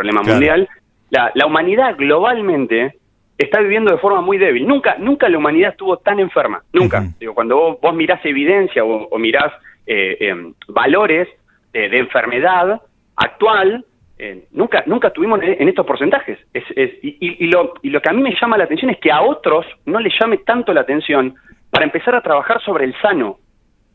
problema mundial, la, la humanidad globalmente está viviendo de forma muy débil. Nunca, nunca la humanidad estuvo tan enferma, nunca. Digo, cuando vos, vos mirás evidencia o, mirás eh, em, valores de enfermedad actual, eh, nunca, nunca tuvimos en estos porcentajes. Es, y, lo, y lo que a mí me llama la atención es que a otros no les llame tanto la atención para empezar a trabajar sobre el sano.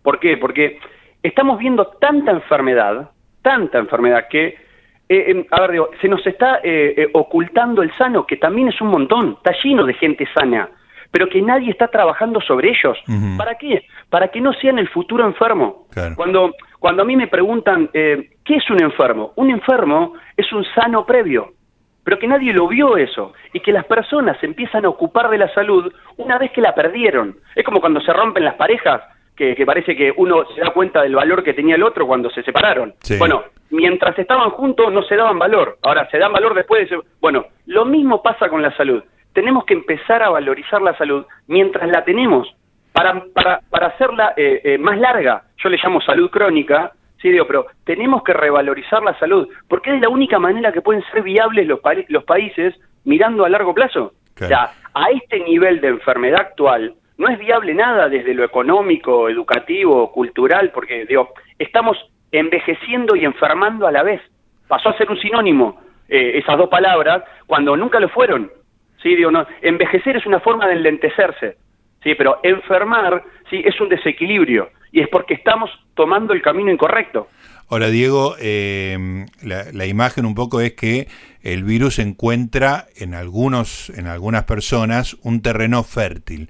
¿Por qué? Porque estamos viendo tanta enfermedad, tanta enfermedad que eh, em, a ver, digo, se nos está eh, eh, ocultando el sano, que también es un montón, está lleno de gente sana, pero que nadie está trabajando sobre ellos. ¿Para qué? Para que no sean el futuro enfermo. Cuando, cuando a mí me preguntan, ¿qué es un enfermo? Un enfermo es un sano previo, pero que nadie lo vio eso, y que las personas se empiezan a ocupar de la salud una vez que la perdieron. Es como cuando se rompen las parejas, que, parece que uno se da cuenta del valor que tenía el otro cuando se separaron. Bueno, mientras estaban juntos no se daban valor, ahora se dan valor después de... Bueno, lo mismo pasa con la salud. Tenemos que empezar a valorizar la salud mientras la tenemos, para, para, para hacerla eh, eh, más larga. Yo le llamo salud crónica, sí, digo, pero tenemos que revalorizar la salud, porque es la única manera que pueden ser viables los, los países mirando a largo plazo. O sea, a este nivel de enfermedad actual, no es viable nada desde lo económico, educativo, cultural, porque digo, estamos envejeciendo y enfermando a la vez. Pasó a ser un sinónimo eh, esas dos palabras cuando nunca lo fueron. ¿sí? Digo, no, envejecer es una forma de enlentecerse, ¿sí? pero enfermar sí es un desequilibrio y es porque estamos tomando el camino incorrecto. Ahora, Diego, eh, la, la, imagen un poco es que el virus encuentra en algunos, en algunas personas un terreno fértil.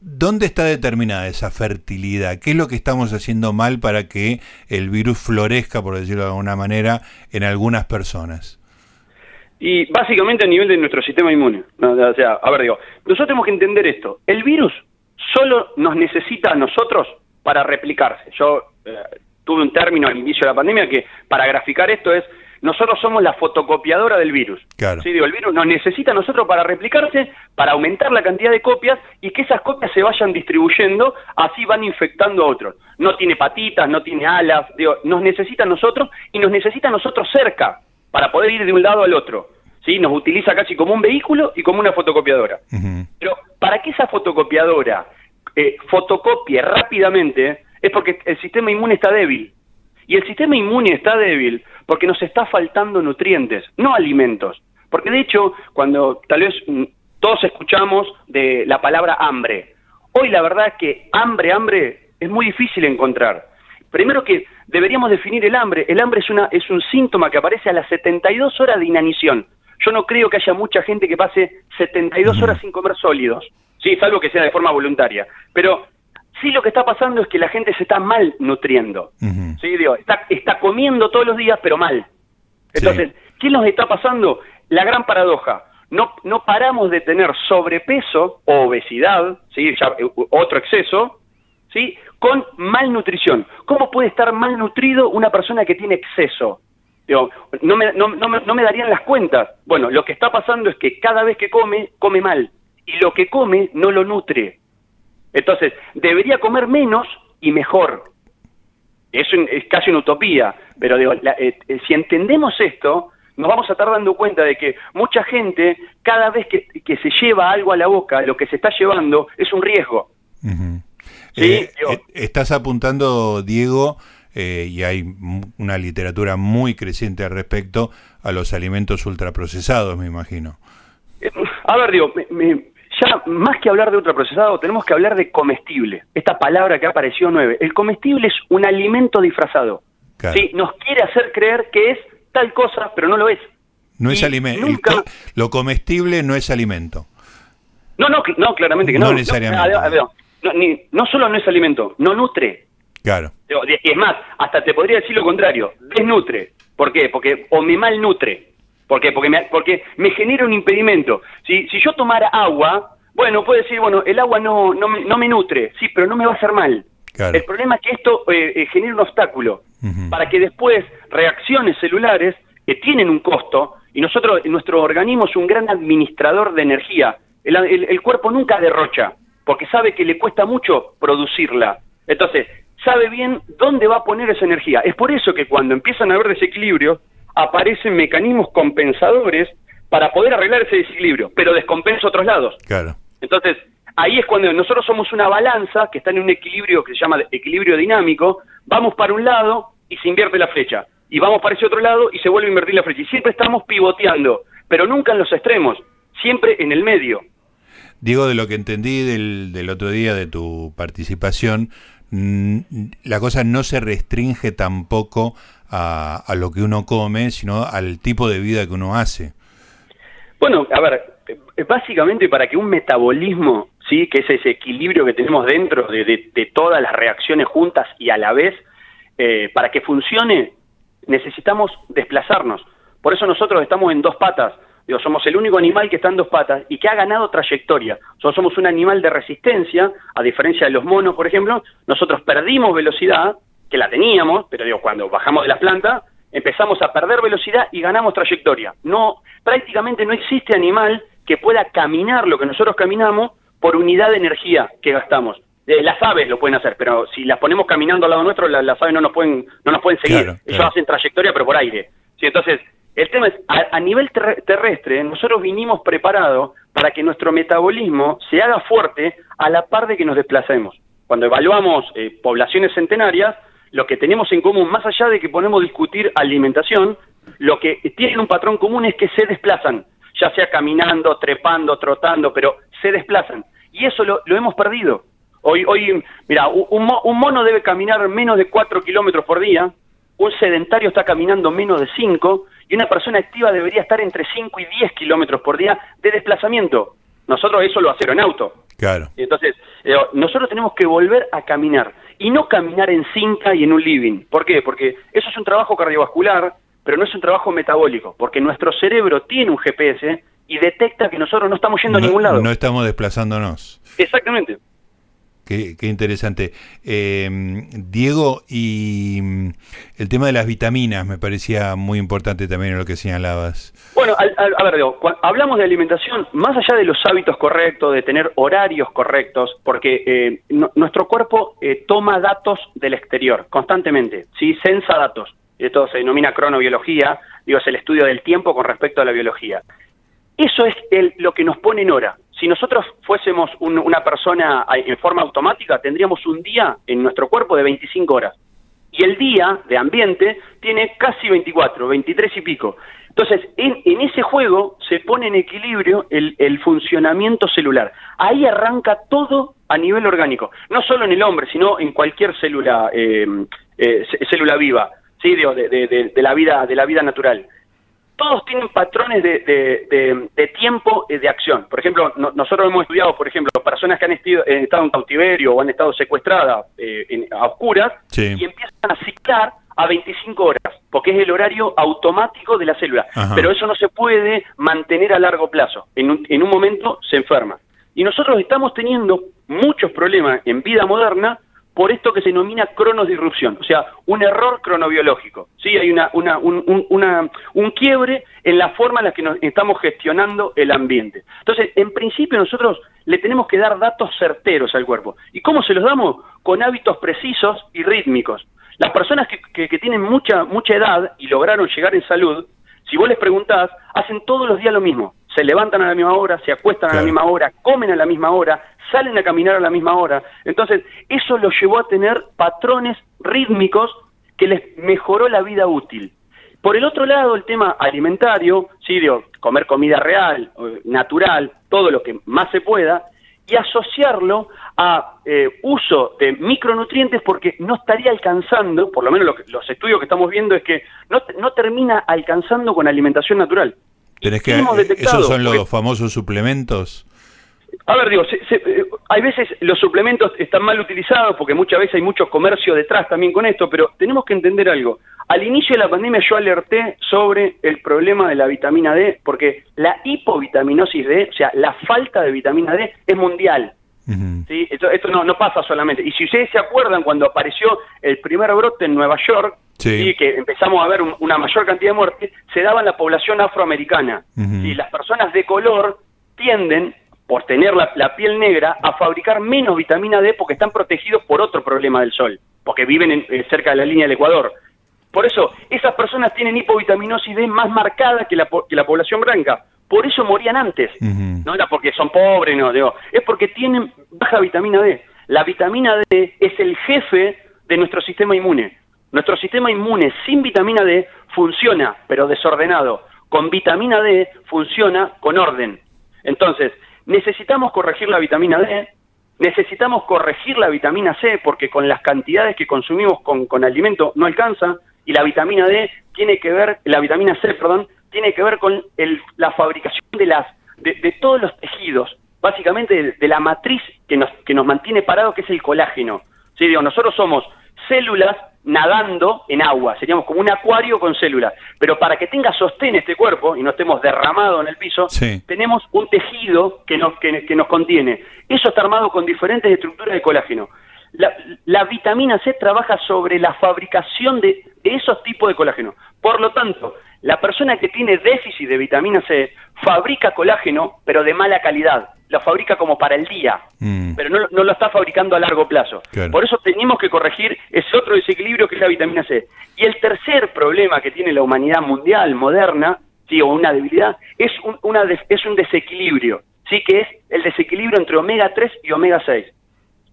¿Dónde está determinada esa fertilidad? ¿Qué es lo que estamos haciendo mal para que el virus florezca, por decirlo de alguna manera, en algunas personas? Y básicamente a nivel de nuestro sistema inmune. O sea, a ver, digo, nosotros tenemos que entender esto. El virus solo nos necesita a nosotros para replicarse. Yo eh, tuve un término al inicio de la pandemia que para graficar esto es nosotros somos la fotocopiadora del virus. Claro. ¿Sí? Digo, el virus nos necesita a nosotros para replicarse, para aumentar la cantidad de copias y que esas copias se vayan distribuyendo, así van infectando a otros. No tiene patitas, no tiene alas, digo, nos necesita a nosotros y nos necesita a nosotros cerca para poder ir de un lado al otro. ¿Sí? Nos utiliza casi como un vehículo y como una fotocopiadora. Pero para que esa fotocopiadora eh, fotocopie rápidamente es porque el sistema inmune está débil. Y el sistema inmune está débil porque nos está faltando nutrientes, no alimentos. Porque de hecho, cuando tal vez mm, todos escuchamos de la palabra hambre, hoy la verdad es que hambre, hambre es muy difícil encontrar. Primero que deberíamos definir el hambre. El hambre es, una, es un síntoma que aparece a las 72 horas de inanición. Yo no creo que haya mucha gente que pase 72 horas sin comer sólidos, sí, salvo que sea de forma voluntaria. Pero Sí, lo que está pasando es que la gente se está mal nutriendo. ¿sí? Digo, está, está comiendo todos los días, pero mal. Entonces, ¿qué nos está pasando? La gran paradoja. No, no paramos de tener sobrepeso o obesidad, ¿sí? Eh, otro exceso, ¿sí? con malnutrición. ¿Cómo puede estar malnutrido una persona que tiene exceso? Digo, no, me, no, no, me, no me darían las cuentas. Bueno, lo que está pasando es que cada vez que come, come mal. Y lo que come no lo nutre. Entonces, debería comer menos y mejor. Eso es casi una utopía, pero digo, eh, eh, si entendemos esto, nos vamos a estar dando cuenta de que mucha gente, cada vez que, se lleva algo a la boca, lo que se está llevando es un riesgo. Eh, estás apuntando, Diego, y hay una literatura muy creciente al respecto, a los alimentos ultraprocesados, me imagino. a ver, digo, me, ya más que hablar de ultraprocesado, tenemos que hablar de comestible. Esta palabra que apareció nueve. El comestible es un alimento disfrazado. ¿sí? Nos quiere hacer creer que es tal cosa, pero no lo es. No es alimento. Lo comestible no es alimento. No, no, no claramente que no. No necesariamente. No, no, solo no es alimento, no nutre. Claro. Y es más, hasta te podría decir lo contrario, desnutre. ¿Por qué? Porque o me malnutre. ¿Por qué? Porque me, porque me genera un impedimento. Si, si yo tomara agua, bueno, puede decir, bueno, el agua no, no, no me nutre, sí, pero no me va a hacer mal. El problema es que esto eh, eh, genera un obstáculo para que después reacciones celulares que tienen un costo y nosotros, nuestro organismo es un gran administrador de energía. El, el, cuerpo nunca derrocha porque sabe que le cuesta mucho producirla. Entonces, sabe bien dónde va a poner esa energía. Es por eso que cuando empiezan a haber desequilibrios, aparecen mecanismos compensadores para poder arreglar ese desequilibrio, pero descompensa otros lados. Claro. Entonces, ahí es cuando nosotros somos una balanza que está en un equilibrio que se llama equilibrio dinámico, vamos para un lado y se invierte la flecha, y vamos para ese otro lado y se vuelve a invertir la flecha, y siempre estamos pivoteando, pero nunca en los extremos, siempre en el medio. Diego, de lo que entendí del, del otro día de tu participación, mm, la cosa no se restringe tampoco a, a, lo que uno come, sino al tipo de vida que uno hace. Bueno, a ver, básicamente para que un metabolismo, sí, que es ese equilibrio que tenemos dentro de, de, de todas las reacciones juntas y a la vez, eh, para que funcione, necesitamos desplazarnos. Por eso nosotros estamos en dos patas. Digo, somos el único animal que está en dos patas y que ha ganado trayectoria. Nosotros somos un animal de resistencia, a diferencia de los monos, por ejemplo. Nosotros perdimos velocidad, que la teníamos, pero digo, cuando bajamos de la planta, empezamos a perder velocidad y ganamos trayectoria. No, prácticamente no existe animal que pueda caminar lo que nosotros caminamos por unidad de energía que gastamos. Eh, las aves lo pueden hacer, pero si las ponemos caminando al lado nuestro, la, las aves no nos pueden, no nos pueden seguir. Claro, Ellos claro. hacen trayectoria, pero por aire. ¿sí? Entonces, el tema es, a, a nivel ter terrestre, nosotros vinimos preparados para que nuestro metabolismo se haga fuerte a la par de que nos desplacemos. Cuando evaluamos eh, poblaciones centenarias, lo que tenemos en común, más allá de que podemos discutir alimentación, lo que tienen un patrón común es que se desplazan, ya sea caminando, trepando, trotando, pero se desplazan. Y eso lo, lo hemos perdido. Hoy, hoy mira, un, un, mono debe caminar menos de 4 kilómetros por día, un sedentario está caminando menos de 5 y una persona activa debería estar entre 5 y 10 kilómetros por día de desplazamiento. Nosotros eso lo hacemos en auto. Claro. Entonces, eh, nosotros tenemos que volver a caminar y no caminar en cinta y en un living. ¿Por qué? Porque eso es un trabajo cardiovascular, pero no es un trabajo metabólico, porque nuestro cerebro tiene un GPS y detecta que nosotros no estamos yendo no, a ningún lado. No estamos desplazándonos. Exactamente. Qué, interesante. Eh, Diego, y mm, el tema de las vitaminas me parecía muy importante también en lo que señalabas. Bueno, a, a, ver, Diego, cuando hablamos de alimentación, más allá de los hábitos correctos, de tener horarios correctos, porque eh, nuestro cuerpo eh, toma datos del exterior constantemente, ¿sí? Sensa datos. Esto se denomina cronobiología, digo, es el estudio del tiempo con respecto a la biología. Eso es el, lo que nos pone en hora. Si nosotros fuésemos un, una persona en forma automática, tendríamos un día en nuestro cuerpo de 25 horas. Y el día de ambiente tiene casi 24, 23 y pico. Entonces, en, en ese juego se pone en equilibrio el, el, funcionamiento celular. Ahí arranca todo a nivel orgánico. No solo en el hombre, sino en cualquier célula, eh, eh, célula viva, ¿sí? de, de, de, de, la vida, de la vida natural todos tienen patrones de, de, de, de tiempo de acción. Por ejemplo, no, nosotros hemos estudiado, por ejemplo, personas que han estido, eh, estado en cautiverio o han estado secuestradas eh, en, a oscuras sí. y empiezan a ciclar a 25 horas, porque es el horario automático de la célula. Ajá. Pero eso no se puede mantener a largo plazo. En un, en un momento se enferma. Y nosotros estamos teniendo muchos problemas en vida moderna por esto que se denomina cronosdisrupción, o sea, un error cronobiológico. ¿sí? Hay una, una, un, un, una, un quiebre en la forma en la que nos estamos gestionando el ambiente. Entonces, en principio nosotros le tenemos que dar datos certeros al cuerpo. ¿Y cómo se los damos? Con hábitos precisos y rítmicos. Las personas que, que, que tienen mucha, mucha edad y lograron llegar en salud, si vos les preguntás, hacen todos los días lo mismo. Se levantan a la misma hora, se acuestan claro. a la misma hora, comen a la misma hora, salen a caminar a la misma hora. Entonces, eso los llevó a tener patrones rítmicos que les mejoró la vida útil. Por el otro lado, el tema alimentario, sí, digo, comer comida real, natural, todo lo que más se pueda, y asociarlo a eh, uso de micronutrientes porque no estaría alcanzando, por lo menos lo que, los estudios que estamos viendo es que no, no termina alcanzando con alimentación natural. ¿Tenés que, ¿Esos son los porque, famosos suplementos? A ver, digo, se, se, eh, hay veces los suplementos están mal utilizados porque muchas veces hay mucho comercio detrás también con esto, pero tenemos que entender algo. Al inicio de la pandemia yo alerté sobre el problema de la vitamina D porque la hipovitaminosis D, o sea, la falta de vitamina D es mundial. Uh -huh. ¿sí? Esto, esto no, no, pasa solamente. Y si ustedes se acuerdan cuando apareció el primer brote en Nueva York, sí. ¿sí? que empezamos a ver un, una mayor cantidad de muertes, se daba en la población afroamericana. Uh -huh. ¿sí? Las personas de color tienden por tener la, la, piel negra, a fabricar menos vitamina D porque están protegidos por otro problema del sol, porque viven en, eh, cerca de la línea del Ecuador. Por eso, esas personas tienen hipovitaminosis D más marcada que la, que la población blanca. Por eso morían antes. No era porque son pobres, no, digo, es porque tienen baja vitamina D. La vitamina D es el jefe de nuestro sistema inmune. Nuestro sistema inmune sin vitamina D funciona, pero desordenado. Con vitamina D funciona con orden. Entonces, necesitamos corregir la vitamina D, necesitamos corregir la vitamina C, porque con las cantidades que consumimos con, con alimento no alcanza, y la vitamina D tiene que ver, la vitamina C, perdón, tiene que ver con la fabricación de las de, todos los tejidos, básicamente de, la matriz que nos, que nos mantiene parados, que es el colágeno. ¿Sí? Digo, nosotros somos células nadando en agua, seríamos como un acuario con células, pero para que tenga sostén este cuerpo y no estemos derramados en el piso, tenemos un tejido que nos, que, nos contiene. Eso está armado con diferentes estructuras de colágeno. La, vitamina C trabaja sobre la fabricación de, de, esos tipos de colágeno. Por lo tanto, la persona que tiene déficit de vitamina C fabrica colágeno, pero de mala calidad lo fabrica como para el día, mm. pero no, no, lo está fabricando a largo plazo. Por eso tenemos que corregir ese otro desequilibrio que es la vitamina C. Y el tercer problema que tiene la humanidad mundial moderna, sí, o una debilidad, es un, una es un desequilibrio, sí, que es el desequilibrio entre omega 3 y omega 6.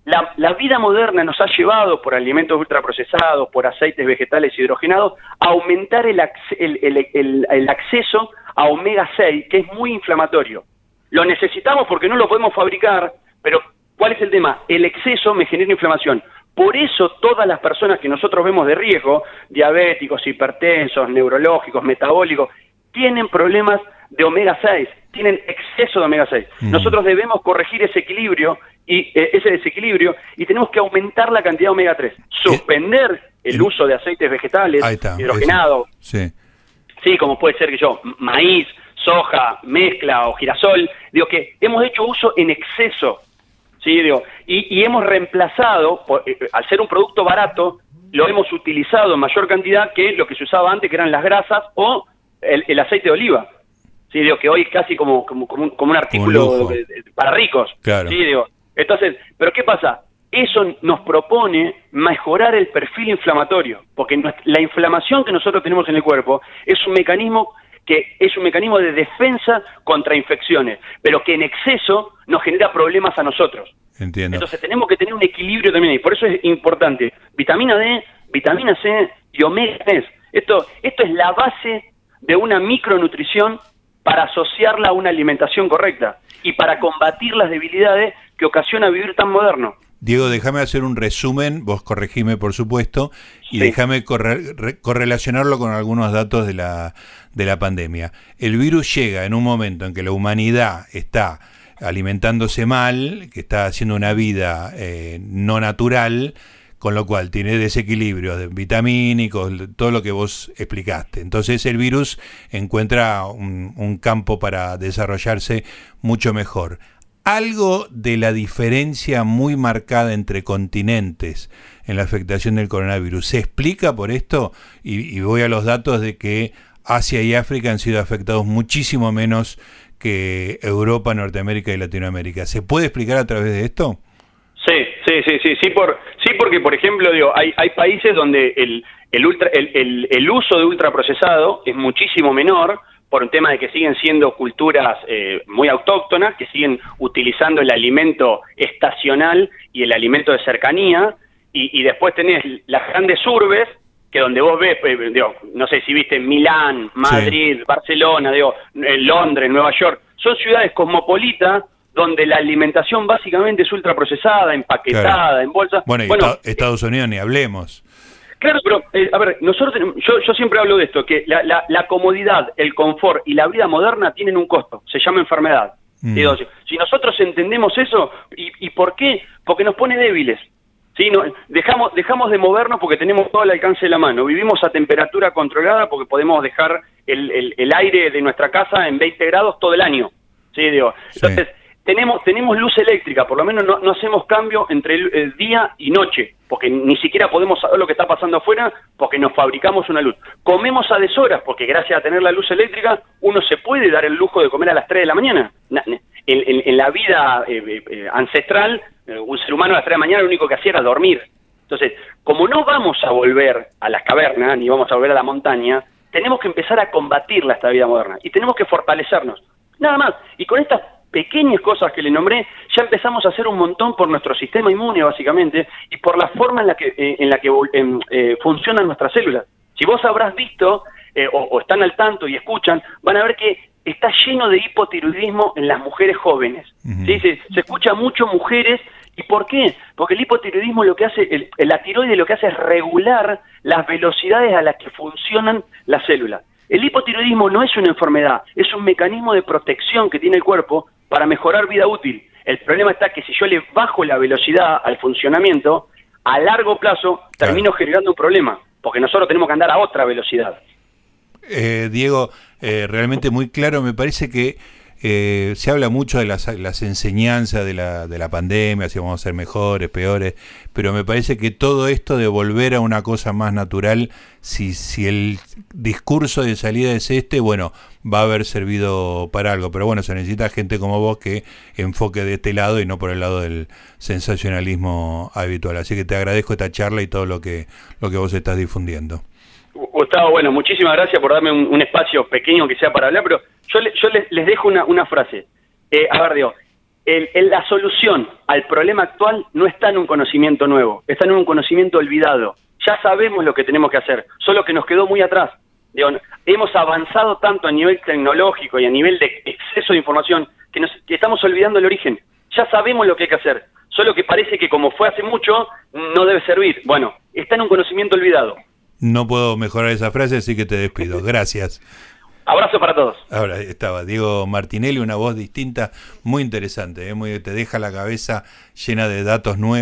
La, la, vida moderna nos ha llevado, por alimentos ultraprocesados, por aceites vegetales hidrogenados, a aumentar el, el, el, el acceso a omega 6, que es muy inflamatorio. Lo necesitamos porque no lo podemos fabricar, pero ¿cuál es el tema? El exceso me genera inflamación. Por eso todas las personas que nosotros vemos de riesgo, diabéticos, hipertensos, neurológicos, metabólicos, tienen problemas de omega 6, tienen exceso de omega 6. Mm. Nosotros debemos corregir ese equilibrio y eh, ese desequilibrio y tenemos que aumentar la cantidad de omega 3, suspender el uso de aceites vegetales hidrogenados. Sí. sí, como puede ser que yo, maíz, soja, mezcla o girasol, digo que hemos hecho uso en exceso, ¿sí? Digo, y, hemos reemplazado, eh, al ser un producto barato, lo hemos utilizado en mayor cantidad que lo que se usaba antes, que eran las grasas o el, aceite de oliva. Sí, digo que hoy es casi como, como, como, un, artículo para ricos. Sí, digo. Entonces, ¿pero qué pasa? Eso nos propone mejorar el perfil inflamatorio, porque la inflamación que nosotros tenemos en el cuerpo es un mecanismo que es un mecanismo de defensa contra infecciones, pero que en exceso nos genera problemas a nosotros. Entiendo. Entonces tenemos que tener un equilibrio también y por eso es importante vitamina D, vitamina C y omega 3. Esto, esto es la base de una micronutrición para asociarla a una alimentación correcta y para combatir las debilidades que ocasiona vivir tan moderno. Diego, déjame hacer un resumen, vos corregime por supuesto, y déjame correlacionarlo con algunos datos de la, de la pandemia. El virus llega en un momento en que la humanidad está alimentándose mal, que está haciendo una vida eh, no natural, con lo cual tiene desequilibrios vitamínicos, todo lo que vos explicaste. Entonces el virus encuentra un campo para desarrollarse mucho mejor algo de la diferencia muy marcada entre continentes en la afectación del coronavirus. ¿Se explica por esto? Y, voy a los datos de que Asia y África han sido afectados muchísimo menos que Europa, Norteamérica y Latinoamérica. ¿Se puede explicar a través de esto? Sí, sí, sí, sí, sí, por, sí porque, por ejemplo, digo, hay, hay países donde el, el, ultra, el, el, el uso de ultraprocesado es muchísimo menor, por un tema de que siguen siendo culturas eh, muy autóctonas, que siguen utilizando el alimento estacional y el alimento de cercanía, y, después tenés las grandes urbes, que donde vos ves, eh, digo, no sé si viste Milán, Madrid, Barcelona, digo, eh, Londres, Nueva York, son ciudades cosmopolitas donde la alimentación básicamente es ultraprocesada, empaquetada, en bolsa. Bueno, y Estados Unidos ni hablemos. Claro, pero, eh, a ver, nosotros, yo, yo siempre hablo de esto, que la, la, comodidad, el confort y la vida moderna tienen un costo, se llama enfermedad. Mm. si nosotros entendemos eso, ¿y, ¿y por qué? Porque nos pone débiles. ¿sí? No, dejamos, dejamos de movernos porque tenemos todo el alcance de la mano. Vivimos a temperatura controlada porque podemos dejar el, el, el aire de nuestra casa en 20 grados todo el año. ¿sí? Digo, entonces, tenemos, tenemos luz eléctrica, por lo menos no, hacemos cambio entre el, día y noche, porque ni siquiera podemos saber lo que está pasando afuera porque nos fabricamos una luz. Comemos a deshoras, porque gracias a tener la luz eléctrica uno se puede dar el lujo de comer a las 3 de la mañana. En, la vida eh, eh, eh, ancestral, un ser humano a las 3 de la mañana lo único que hacía era dormir. Entonces, como no vamos a volver a las cavernas, ni vamos a volver a la montaña, tenemos que empezar a combatir la estabilidad moderna y tenemos que fortalecernos. Nada más. Y con estas pequeñas cosas que le nombré, ya empezamos a hacer un montón por nuestro sistema inmune, básicamente, y por la forma en la que, eh, en la que eh, funcionan nuestras células. Si vos habrás visto, eh, o, están al tanto y escuchan, van a ver que está lleno de hipotiroidismo en las mujeres jóvenes. se, escucha mucho mujeres ¿Y por qué? Porque el hipotiroidismo lo que hace, el, la tiroide lo que hace es regular las velocidades a las que funcionan las células. El hipotiroidismo no es una enfermedad, es un mecanismo de protección que tiene el cuerpo para mejorar vida útil. El problema está que si yo le bajo la velocidad al funcionamiento, a largo plazo termino generando un problema, porque nosotros tenemos que andar a otra velocidad. Eh, Diego, eh, realmente muy claro, me parece que eh, se habla mucho de las, enseñanzas de la, de la pandemia, si vamos a ser mejores, peores, pero me parece que todo esto de volver a una cosa más natural, si, si el discurso de salida es este, bueno, va a haber servido para algo. Pero bueno, se necesita gente como vos que enfoque de este lado y no por el lado del sensacionalismo habitual. Así que te agradezco esta charla y todo lo que, lo que vos estás difundiendo. Gustavo, bueno, muchísimas gracias por darme un, espacio pequeño que sea para hablar, pero yo, yo les, dejo una, frase. Eh, a ver, digo, el, la solución al problema actual no está en un conocimiento nuevo, está en un conocimiento olvidado. Ya sabemos lo que tenemos que hacer, solo que nos quedó muy atrás. Digo, hemos avanzado tanto a nivel tecnológico y a nivel de exceso de información que, nos, que estamos olvidando el origen. Ya sabemos lo que hay que hacer, solo que parece que como fue hace mucho, no debe servir. Bueno, está en un conocimiento olvidado. No puedo mejorar esa frase, así que te despido. Gracias. Abrazo para todos. Ahora estaba Diego Martinelli, una voz distinta, muy interesante, ¿eh? muy, te deja la cabeza llena de datos nuevos.